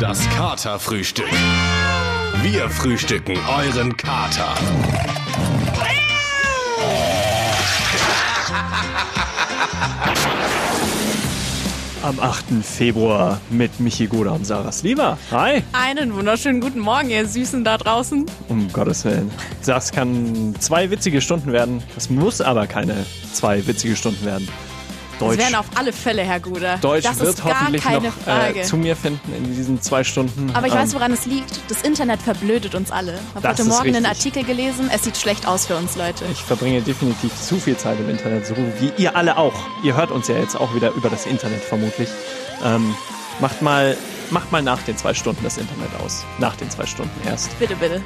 Das Katerfrühstück. Wir frühstücken euren Kater. Am 8. Februar mit Michi Goda und Sarah Sliva. Hi. Einen wunderschönen guten Morgen, ihr Süßen da draußen. Um Gottes Willen. Das kann zwei witzige Stunden werden. Das muss aber keine zwei witzige Stunden werden. Deutsch. Es werden auf alle Fälle, Herr Guder. Deutsch das wird hoffentlich noch äh, zu mir finden in diesen zwei Stunden. Aber ich ähm, weiß, woran es liegt. Das Internet verblödet uns alle. Ich habe heute Morgen richtig. einen Artikel gelesen. Es sieht schlecht aus für uns, Leute. Ich verbringe definitiv zu viel Zeit im Internet, so wie ihr alle auch. Ihr hört uns ja jetzt auch wieder über das Internet vermutlich. Ähm, macht mal, macht mal nach den zwei Stunden das Internet aus. Nach den zwei Stunden erst. Bitte, bitte.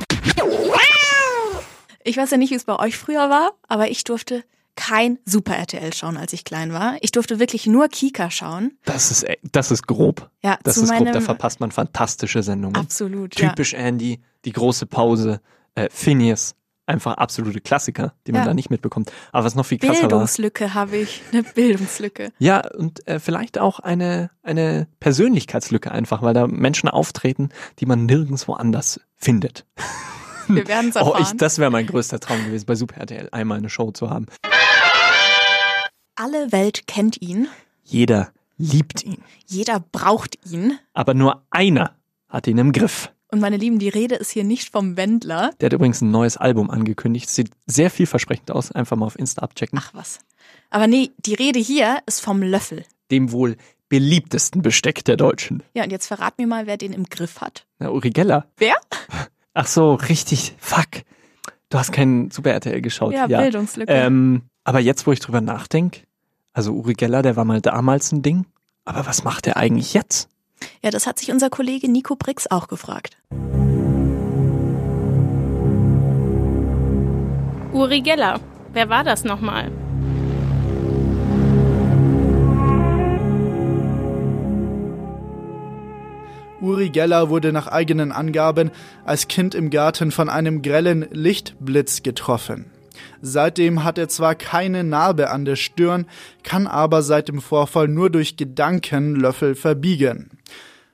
Ich weiß ja nicht, wie es bei euch früher war, aber ich durfte kein Super RTL schauen, als ich klein war. Ich durfte wirklich nur Kika schauen. Das ist, das ist grob. Ja, das ist grob. Da verpasst man fantastische Sendungen. Absolut. Typisch ja. Andy, die große Pause, äh, Phineas. Einfach absolute Klassiker, die man ja. da nicht mitbekommt. Aber was noch viel krasser war. Bildungslücke habe ich, eine Bildungslücke. Ja, und äh, vielleicht auch eine, eine Persönlichkeitslücke einfach, weil da Menschen auftreten, die man nirgendwo anders findet. Wir werden es erfahren. Oh, ich, das wäre mein größter Traum gewesen, bei Super RTL einmal eine Show zu haben. Alle Welt kennt ihn. Jeder liebt ihn. Jeder braucht ihn. Aber nur einer hat ihn im Griff. Und meine Lieben, die Rede ist hier nicht vom Wendler. Der hat übrigens ein neues Album angekündigt. Sieht sehr vielversprechend aus. Einfach mal auf Insta abchecken. Ach was. Aber nee, die Rede hier ist vom Löffel. Dem wohl beliebtesten Besteck der Deutschen. Ja, und jetzt verrat mir mal, wer den im Griff hat. Na, Uri Geller. Wer? Ach so, richtig. Fuck. Du hast keinen Super RTL geschaut. Ja, ja. Bildungslücke. Ähm, aber jetzt, wo ich drüber nachdenke, also Uri Geller, der war mal damals ein Ding. Aber was macht er eigentlich jetzt? Ja, das hat sich unser Kollege Nico Brix auch gefragt. Uri Geller. Wer war das nochmal? Uri Geller wurde nach eigenen Angaben als Kind im Garten von einem grellen Lichtblitz getroffen. Seitdem hat er zwar keine Narbe an der Stirn, kann aber seit dem Vorfall nur durch Gedanken Löffel verbiegen.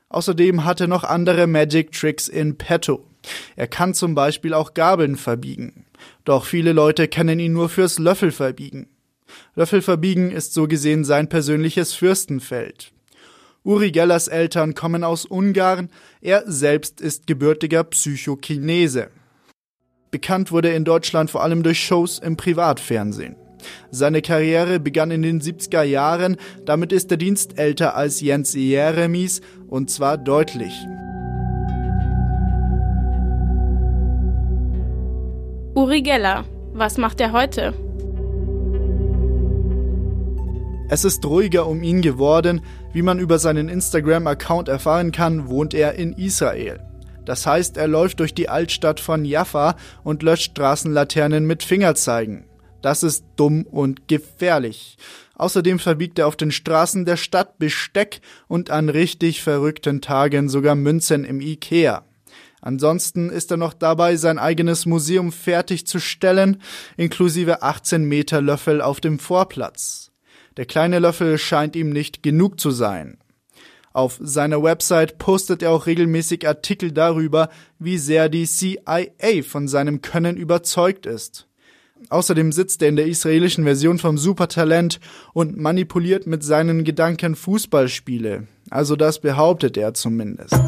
Außerdem hat er noch andere Magic Tricks in petto. Er kann zum Beispiel auch Gabeln verbiegen. Doch viele Leute kennen ihn nur fürs Löffel verbiegen. Löffel verbiegen ist so gesehen sein persönliches Fürstenfeld. Uri Gellers Eltern kommen aus Ungarn, er selbst ist gebürtiger Psychokinese. Bekannt wurde er in Deutschland vor allem durch Shows im Privatfernsehen. Seine Karriere begann in den 70er Jahren, damit ist der Dienst älter als Jens Jeremies und zwar deutlich. Uri Geller, was macht er heute? Es ist ruhiger um ihn geworden. Wie man über seinen Instagram-Account erfahren kann, wohnt er in Israel. Das heißt, er läuft durch die Altstadt von Jaffa und löscht Straßenlaternen mit Fingerzeigen. Das ist dumm und gefährlich. Außerdem verbiegt er auf den Straßen der Stadt Besteck und an richtig verrückten Tagen sogar Münzen im Ikea. Ansonsten ist er noch dabei, sein eigenes Museum fertigzustellen, inklusive 18 Meter Löffel auf dem Vorplatz. Der kleine Löffel scheint ihm nicht genug zu sein. Auf seiner Website postet er auch regelmäßig Artikel darüber, wie sehr die CIA von seinem Können überzeugt ist. Außerdem sitzt er in der israelischen Version vom Supertalent und manipuliert mit seinen Gedanken Fußballspiele. Also das behauptet er zumindest.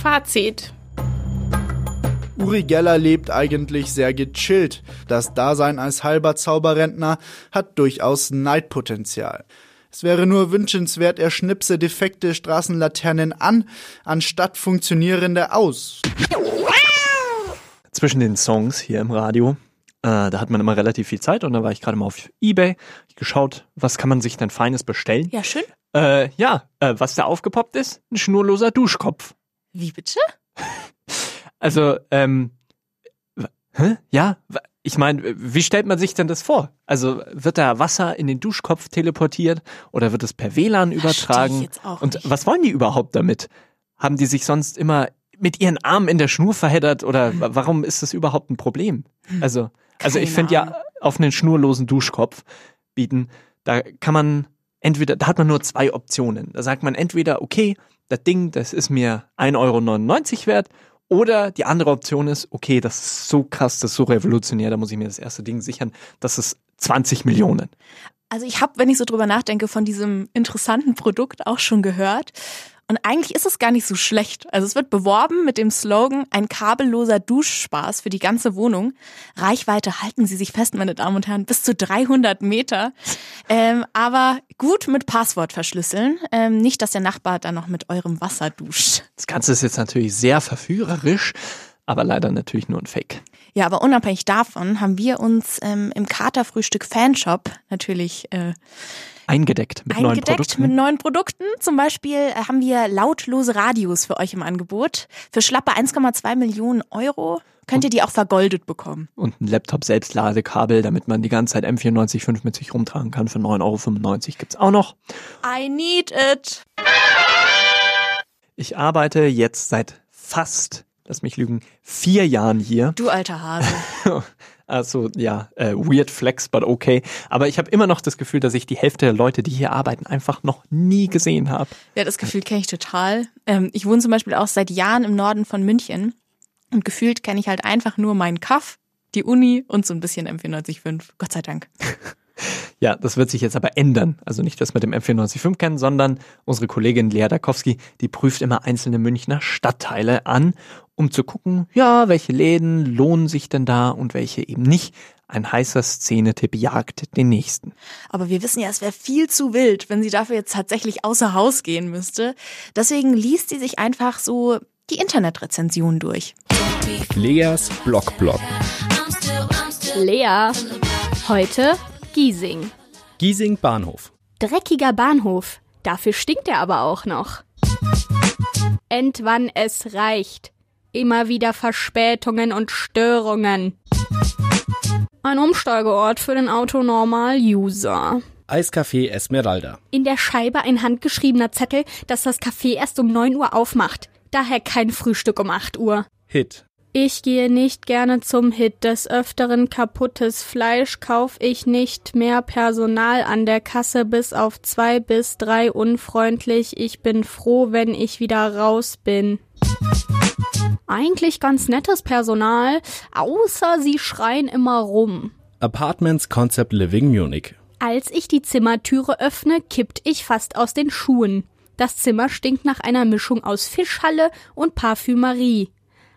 Fazit. Uri Geller lebt eigentlich sehr gechillt. Das Dasein als halber Zauberrentner hat durchaus Neidpotenzial. Es wäre nur wünschenswert, er schnipse defekte Straßenlaternen an, anstatt funktionierende aus. Zwischen den Songs hier im Radio, äh, da hat man immer relativ viel Zeit und da war ich gerade mal auf Ebay, ich geschaut, was kann man sich denn Feines bestellen? Ja, schön. Äh, ja, äh, was da aufgepoppt ist, ein schnurloser Duschkopf. Wie bitte? Also, ähm, hä? Ja, ich meine, wie stellt man sich denn das vor? Also wird da Wasser in den Duschkopf teleportiert oder wird es per WLAN übertragen? Und nicht. was wollen die überhaupt damit? Haben die sich sonst immer mit ihren Armen in der Schnur verheddert oder warum ist das überhaupt ein Problem? Also, also ich finde ja, auf einen schnurlosen Duschkopf bieten, da kann man entweder, da hat man nur zwei Optionen. Da sagt man entweder, okay, das Ding, das ist mir 1,99 Euro wert, oder die andere Option ist, okay, das ist so krass, das ist so revolutionär, da muss ich mir das erste Ding sichern, das ist 20 Millionen. Also ich habe, wenn ich so drüber nachdenke, von diesem interessanten Produkt auch schon gehört. Und eigentlich ist es gar nicht so schlecht. Also es wird beworben mit dem Slogan ein kabelloser Duschspaß für die ganze Wohnung. Reichweite halten Sie sich fest, meine Damen und Herren, bis zu 300 Meter. Ähm, aber gut mit Passwort verschlüsseln. Ähm, nicht, dass der Nachbar dann noch mit eurem Wasser duscht. Das Ganze ist jetzt natürlich sehr verführerisch, aber leider natürlich nur ein Fake. Ja, aber unabhängig davon haben wir uns ähm, im Katerfrühstück Fanshop natürlich äh, Eingedeckt mit neuen eingedeckt Produkten. mit neuen Produkten. Zum Beispiel äh, haben wir lautlose Radios für euch im Angebot. Für schlappe 1,2 Millionen Euro könnt ihr die auch vergoldet bekommen. und ein Laptop-Selbstladekabel, damit man die ganze Zeit M945 mit sich rumtragen kann. Für 9,95 Euro gibt's auch noch. I need it. Ich arbeite jetzt seit fast, lass mich lügen, vier Jahren hier. Du alter Hase. Also ja, äh, weird flex, but okay. Aber ich habe immer noch das Gefühl, dass ich die Hälfte der Leute, die hier arbeiten, einfach noch nie gesehen habe. Ja, das Gefühl kenne ich total. Ähm, ich wohne zum Beispiel auch seit Jahren im Norden von München. Und gefühlt kenne ich halt einfach nur meinen Kaff, die Uni und so ein bisschen M495. Gott sei Dank. Ja, das wird sich jetzt aber ändern. Also nicht das mit dem M495 kennen, sondern unsere Kollegin Lea Dakowski, die prüft immer einzelne Münchner Stadtteile an, um zu gucken, ja, welche Läden lohnen sich denn da und welche eben nicht. Ein heißer Szenetipp jagt den nächsten. Aber wir wissen ja, es wäre viel zu wild, wenn sie dafür jetzt tatsächlich außer Haus gehen müsste. Deswegen liest sie sich einfach so die Internetrezension durch. Leas Blogblog. Lea. Heute Giesing. Giesing Bahnhof. Dreckiger Bahnhof. Dafür stinkt er aber auch noch. Endwann es reicht. Immer wieder Verspätungen und Störungen. Ein Umsteigeort für den Autonormal-User. Eiscafé Esmeralda. In der Scheibe ein handgeschriebener Zettel, dass das Café erst um 9 Uhr aufmacht. Daher kein Frühstück um 8 Uhr. Hit. Ich gehe nicht gerne zum Hit. Des Öfteren kaputtes Fleisch kauf ich nicht. Mehr Personal an der Kasse bis auf zwei bis drei unfreundlich. Ich bin froh, wenn ich wieder raus bin. Eigentlich ganz nettes Personal, außer sie schreien immer rum. Apartments Concept Living Munich. Als ich die Zimmertüre öffne, kippt ich fast aus den Schuhen. Das Zimmer stinkt nach einer Mischung aus Fischhalle und Parfümerie.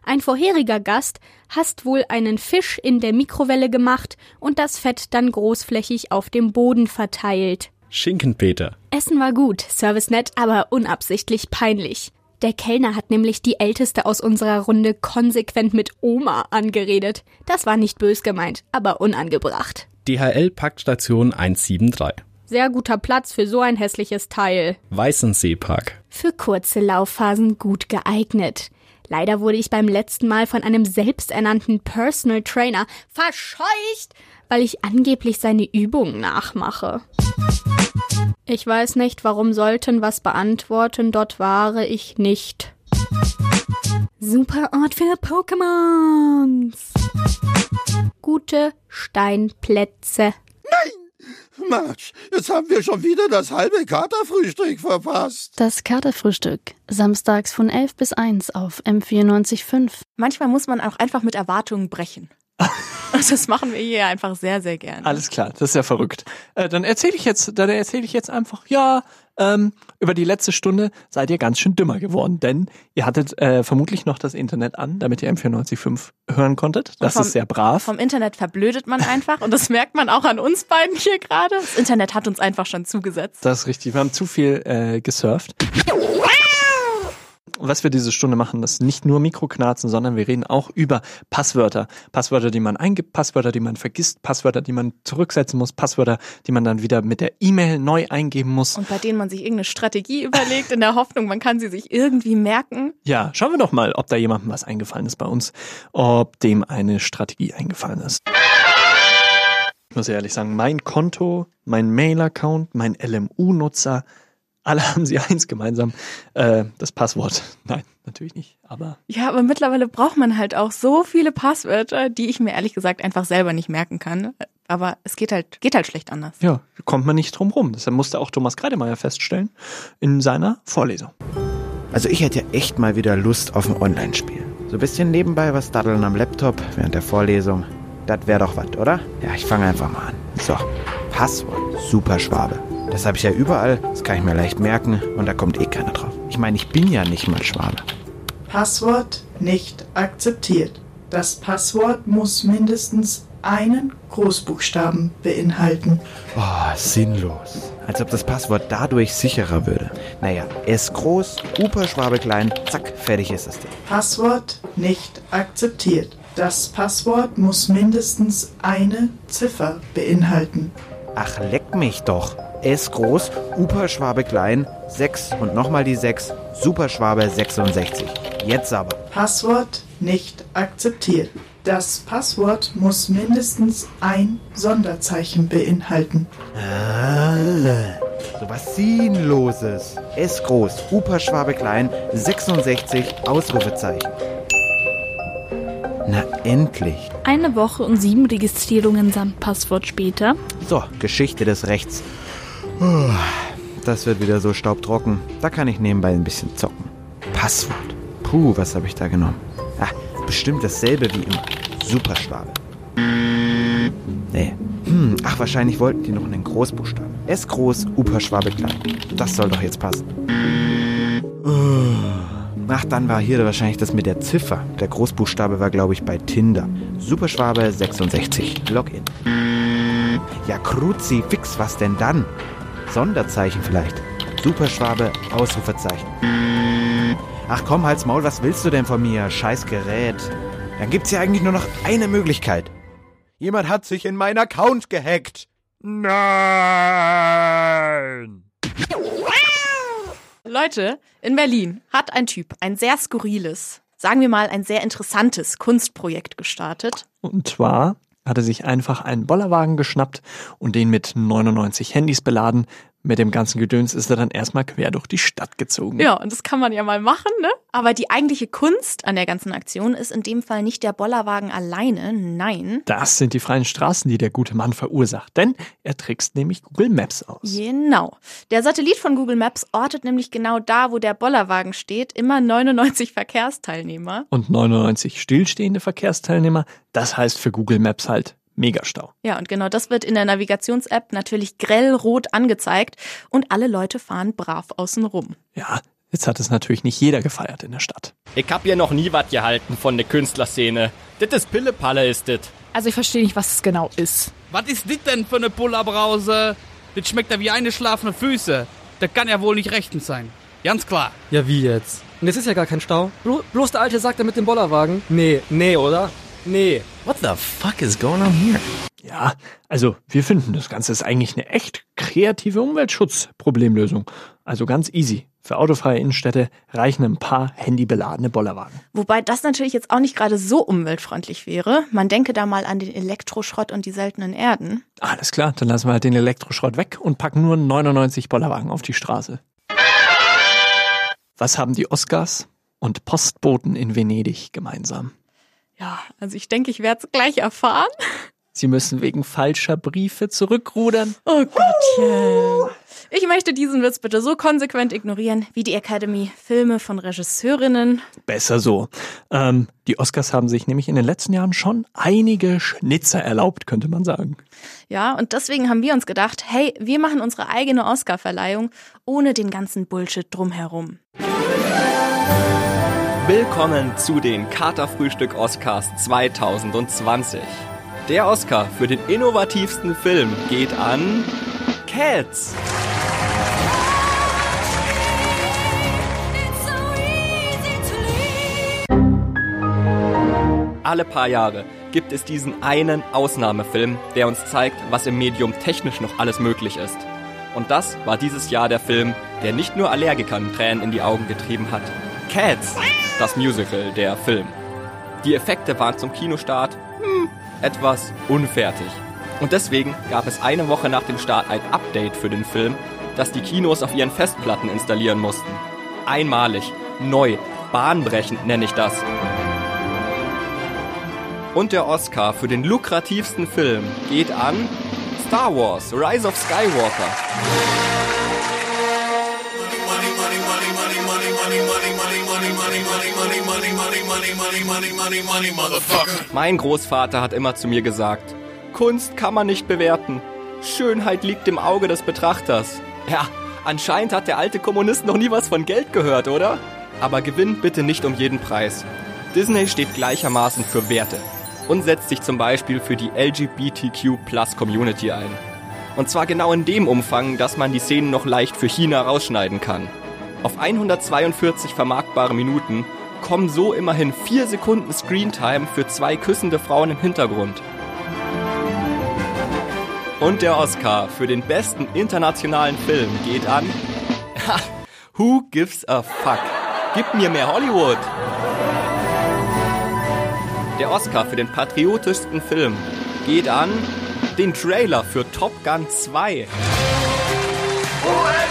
Ein vorheriger Gast hast wohl einen Fisch in der Mikrowelle gemacht und das Fett dann großflächig auf dem Boden verteilt. Schinkenpeter. Essen war gut, Service nett, aber unabsichtlich peinlich. Der Kellner hat nämlich die Älteste aus unserer Runde konsequent mit Oma angeredet. Das war nicht bös gemeint, aber unangebracht. DHL Paktstation 173. Sehr guter Platz für so ein hässliches Teil. Weißenseepark. Für kurze Laufphasen gut geeignet. Leider wurde ich beim letzten Mal von einem selbsternannten Personal Trainer verscheucht, weil ich angeblich seine Übungen nachmache. Ich weiß nicht, warum sollten was beantworten, dort war ich nicht. Super Ort für Pokémons. Gute Steinplätze. Mensch, jetzt haben wir schon wieder das halbe Katerfrühstück verpasst. Das Katerfrühstück. Samstags von 11 bis 1 auf M945. Manchmal muss man auch einfach mit Erwartungen brechen. Das machen wir hier einfach sehr, sehr gerne. Alles klar, das ist ja verrückt. Äh, dann erzähle ich jetzt, dann erzähle ich jetzt einfach, ja, ähm, über die letzte Stunde seid ihr ganz schön dümmer geworden, denn ihr hattet äh, vermutlich noch das Internet an, damit ihr M945 hören konntet. Das vom- ist sehr brav. Vom Internet verblödet man einfach und das merkt man auch an uns beiden hier gerade. Das Internet hat uns einfach schon zugesetzt. Das ist richtig. Wir haben zu viel äh, gesurft. Was wir diese Stunde machen, ist nicht nur Mikroknarzen, sondern wir reden auch über Passwörter. Passwörter, die man eingibt, Passwörter, die man vergisst, Passwörter, die man zurücksetzen muss, Passwörter, die man dann wieder mit der E-Mail neu eingeben muss. Und bei denen man sich irgendeine Strategie überlegt, in der Hoffnung, man kann sie sich irgendwie merken. Ja, schauen wir doch mal, ob da jemandem was eingefallen ist bei uns, ob dem eine Strategie eingefallen ist. Ich muss ehrlich sagen, mein Konto, mein Mail-Account, mein LMU-Nutzer, alle haben sie eins gemeinsam, äh, das Passwort. Nein, natürlich nicht, aber Ja, aber mittlerweile braucht man halt auch so viele Passwörter, die ich mir ehrlich gesagt einfach selber nicht merken kann. Aber es geht halt, geht halt schlecht anders. ja, kommt man nicht drum rum. Deshalb musste auch Thomas Kreidemeier feststellen in seiner Vorlesung. Also ich hätte ja echt mal wieder Lust auf ein Online-Spiel. So ein bisschen nebenbei was daddeln am Laptop während der Vorlesung. Das wäre doch was, oder? Ja, ich fange einfach mal an. So, Passwort, Superschwabe. Das habe ich ja überall, das kann ich mir leicht merken und da kommt eh keiner drauf. Ich meine, ich bin ja nicht mal Schwabe. Passwort nicht akzeptiert. Das Passwort muss mindestens einen Großbuchstaben beinhalten. Oh, sinnlos. Als ob das Passwort dadurch sicherer würde. Naja, S groß, Uperschwabe klein, zack, fertig ist das Ding. Passwort nicht akzeptiert. Das Passwort muss mindestens eine Ziffer beinhalten. Ach, leck mich doch. S groß, Uperschwabe klein, 6 und nochmal die 6, Superschwabe 66. Jetzt aber. Passwort nicht akzeptiert. Das Passwort muss mindestens ein Sonderzeichen beinhalten. Alle. So was Sinnloses. S groß, Uperschwabe klein, 66, Ausrufezeichen. Na endlich. Eine Woche und sieben Registrierungen samt Passwort später. So, Geschichte des Rechts. Das wird wieder so staubtrocken. Da kann ich nebenbei ein bisschen zocken. Passwort. Puh, was habe ich da genommen? Ah, bestimmt dasselbe wie immer. Superschwabe. Nee. Hm, ach, wahrscheinlich wollten die noch einen Großbuchstaben. S groß, Uperschwabe klein. Das soll doch jetzt passen. Ach, dann war hier wahrscheinlich das mit der Ziffer. Der Großbuchstabe war, glaube ich, bei Tinder. Superschwabe 66. Login. Ja, Kruzi, fix, was denn dann? Sonderzeichen vielleicht. Superschwabe, Ausrufezeichen. Ach komm, halt's Maul, was willst du denn von mir? Scheiß Gerät. Dann gibt's ja eigentlich nur noch eine Möglichkeit. Jemand hat sich in meinen Account gehackt. Nein! Leute, in Berlin hat ein Typ ein sehr skurriles, sagen wir mal ein sehr interessantes Kunstprojekt gestartet. Und zwar hat er sich einfach einen Bollerwagen geschnappt und den mit 99 Handys beladen. Mit dem ganzen Gedöns ist er dann erstmal quer durch die Stadt gezogen. Ja, und das kann man ja mal machen, ne? Aber die eigentliche Kunst an der ganzen Aktion ist in dem Fall nicht der Bollerwagen alleine, nein. Das sind die freien Straßen, die der gute Mann verursacht, denn er trickst nämlich Google Maps aus. Genau. Der Satellit von Google Maps ortet nämlich genau da, wo der Bollerwagen steht, immer 99 Verkehrsteilnehmer. Und 99 stillstehende Verkehrsteilnehmer, das heißt für Google Maps halt Megastau. Ja, und genau das wird in der Navigations-App natürlich grellrot angezeigt und alle Leute fahren brav außen rum. Ja, jetzt hat es natürlich nicht jeder gefeiert in der Stadt. Ich hab hier noch nie was gehalten von der Künstlerszene. Das ist Pillepalle, ist das. Also ich verstehe nicht, was es genau ist. Was ist das denn für eine Bullerbrause? Das schmeckt ja wie eine schlafende Füße. Das kann ja wohl nicht rechtens sein. Ganz klar. Ja, wie jetzt? Und es ist ja gar kein Stau. Blo bloß der Alte sagt er mit dem Bollerwagen. Nee, nee, oder? Nee. What the fuck is going on here? Ja, also wir finden, das Ganze ist eigentlich eine echt kreative Umweltschutzproblemlösung. Also ganz easy. Für autofreie Innenstädte reichen ein paar handybeladene Bollerwagen. Wobei das natürlich jetzt auch nicht gerade so umweltfreundlich wäre. Man denke da mal an den Elektroschrott und die seltenen Erden. Alles klar, dann lassen wir halt den Elektroschrott weg und packen nur 99 Bollerwagen auf die Straße. Was haben die Oscars und Postboten in Venedig gemeinsam? Ja, also ich denke, ich werde es gleich erfahren. Sie müssen wegen falscher Briefe zurückrudern. Oh Gottchen. Ich möchte diesen Witz bitte so konsequent ignorieren wie die Academy Filme von Regisseurinnen. Besser so. Ähm, die Oscars haben sich nämlich in den letzten Jahren schon einige Schnitzer erlaubt, könnte man sagen. Ja, und deswegen haben wir uns gedacht, hey, wir machen unsere eigene Oscar-Verleihung ohne den ganzen Bullshit drumherum. Willkommen zu den Katerfrühstück Oscars 2020. Der Oscar für den innovativsten Film geht an Cats. Alle paar Jahre gibt es diesen einen Ausnahmefilm, der uns zeigt, was im Medium technisch noch alles möglich ist. Und das war dieses Jahr der Film, der nicht nur Allergikern Tränen in die Augen getrieben hat. Cats, das Musical, der Film. Die Effekte waren zum Kinostart hm, etwas unfertig. Und deswegen gab es eine Woche nach dem Start ein Update für den Film, das die Kinos auf ihren Festplatten installieren mussten. Einmalig, neu, bahnbrechend nenne ich das. Und der Oscar für den lukrativsten Film geht an Star Wars, Rise of Skywalker. Mein Großvater hat immer zu mir gesagt, Kunst kann man nicht bewerten. Schönheit liegt im Auge des Betrachters. Ja, anscheinend hat der alte Kommunist noch nie was von Geld gehört, oder? Aber gewinn bitte nicht um jeden Preis. Disney steht gleichermaßen für Werte und setzt sich zum Beispiel für die LGBTQ-Plus-Community ein. Und zwar genau in dem Umfang, dass man die Szenen noch leicht für China rausschneiden kann. Auf 142 vermarktbare Minuten kommen so immerhin 4 Sekunden Screentime für zwei küssende Frauen im Hintergrund. Und der Oscar für den besten internationalen Film geht an Who Gives a Fuck? Gib mir mehr Hollywood! Der Oscar für den patriotischsten Film geht an den Trailer für Top Gun 2. USA!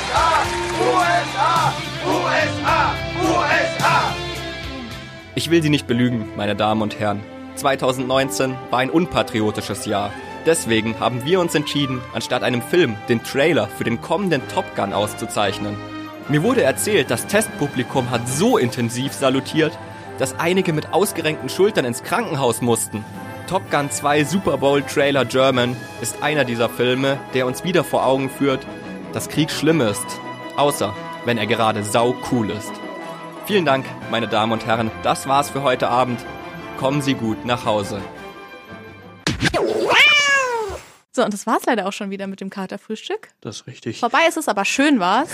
Ich will Sie nicht belügen, meine Damen und Herren. 2019 war ein unpatriotisches Jahr. Deswegen haben wir uns entschieden, anstatt einem Film den Trailer für den kommenden Top Gun auszuzeichnen. Mir wurde erzählt, das Testpublikum hat so intensiv salutiert, dass einige mit ausgerenkten Schultern ins Krankenhaus mussten. Top Gun 2 Super Bowl Trailer German ist einer dieser Filme, der uns wieder vor Augen führt, dass Krieg schlimm ist, außer wenn er gerade sau cool ist. Vielen Dank, meine Damen und Herren, das war's für heute Abend. Kommen Sie gut nach Hause. So, und das war's leider auch schon wieder mit dem Katerfrühstück. Das ist richtig. Vorbei ist es, aber schön war's.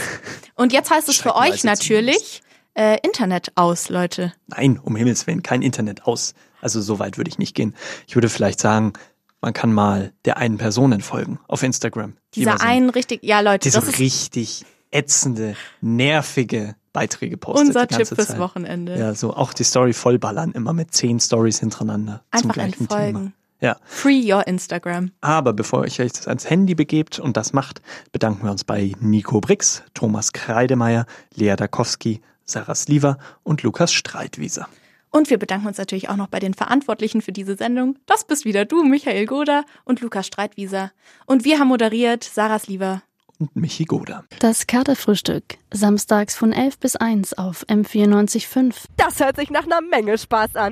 Und jetzt heißt es für euch natürlich äh, Internet aus, Leute. Nein, um Himmels Willen, kein Internet aus. Also so weit würde ich nicht gehen. Ich würde vielleicht sagen, man kann mal der einen Person folgen auf Instagram. die Dieser einen richtig, ja Leute, die so das ist richtig ätzende, nervige Beiträge postet. unser Tipp ganze fürs Zeit. Wochenende. Ja, so auch die Story vollballern, immer mit zehn Stories hintereinander. zum Einfach gleichen entfolgen. Thema. Ja. Free your Instagram. Aber bevor ihr euch das ans Handy begebt und das macht, bedanken wir uns bei Nico Brix, Thomas Kreidemeier, Lea Dakowski, Sarah Sliver und Lukas Streitwieser. Und wir bedanken uns natürlich auch noch bei den Verantwortlichen für diese Sendung. Das bist wieder du, Michael Goder und Lukas Streitwieser. Und wir haben moderiert Sarah Sliver. Und Michi Goder. Das Katerfrühstück. Samstags von 11 bis 1 auf M94.5. Das hört sich nach einer Menge Spaß an.